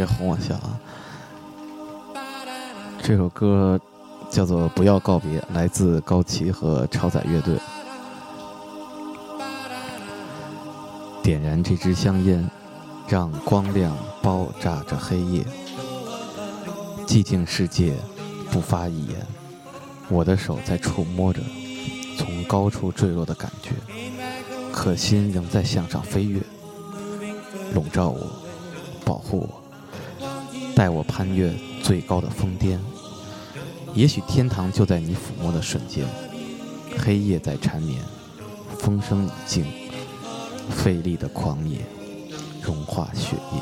别哄我笑啊！这首歌叫做《不要告别》，来自高旗和超载乐队。点燃这支香烟，让光亮包扎着黑夜。寂静世界，不发一言。我的手在触摸着从高处坠落的感觉，可心仍在向上飞跃，笼罩我，保护我，带我攀越最高的峰巅。也许天堂就在你抚摸的瞬间。黑夜在缠绵，风声已静。费力的狂野，融化血液，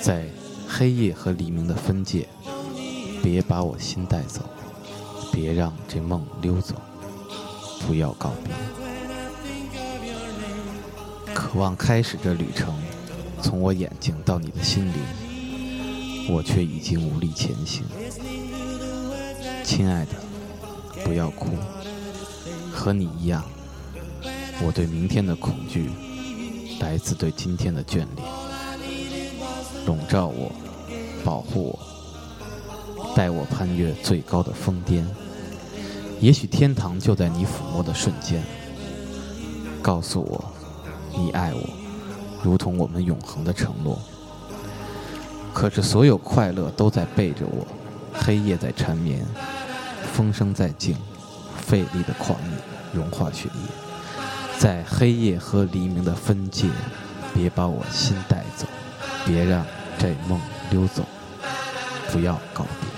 在黑夜和黎明的分界，别把我心带走，别让这梦溜走，不要告别。渴望开始这旅程，从我眼睛到你的心灵，我却已经无力前行。亲爱的，不要哭，和你一样。我对明天的恐惧，来自对今天的眷恋。笼罩我，保护我，带我攀越最高的峰巅。也许天堂就在你抚摸的瞬间。告诉我，你爱我，如同我们永恒的承诺。可是所有快乐都在背着我，黑夜在缠绵，风声在静，费力的狂野融化血液。在黑夜和黎明的分界，别把我心带走，别让这梦溜走，不要告别。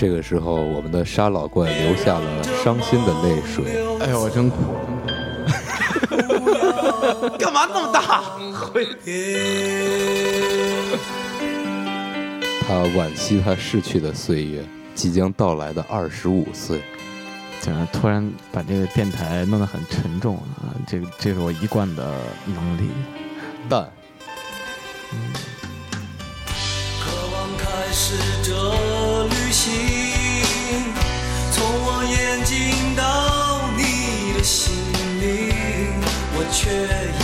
这个时候，我们的沙老怪流下了伤心的泪水。哎呦，我真苦。干嘛那么大？他惋惜他逝去的岁月，即将到来的二十五岁。怎么突然把这个电台弄得很沉重啊？这个这是我一贯的能力。但，渴望开始这心，从我眼睛到你的心里，我却。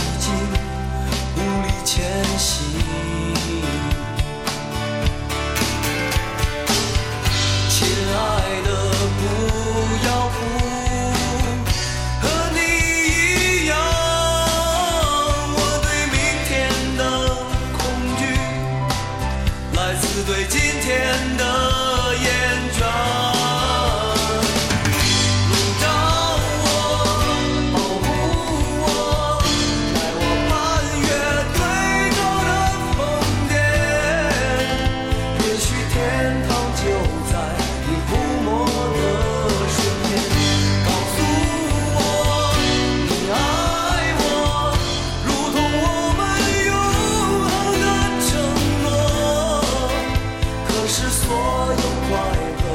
所有快乐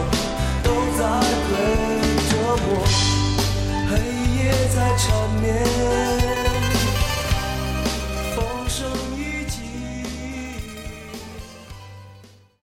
都在被折磨黑夜在缠绵。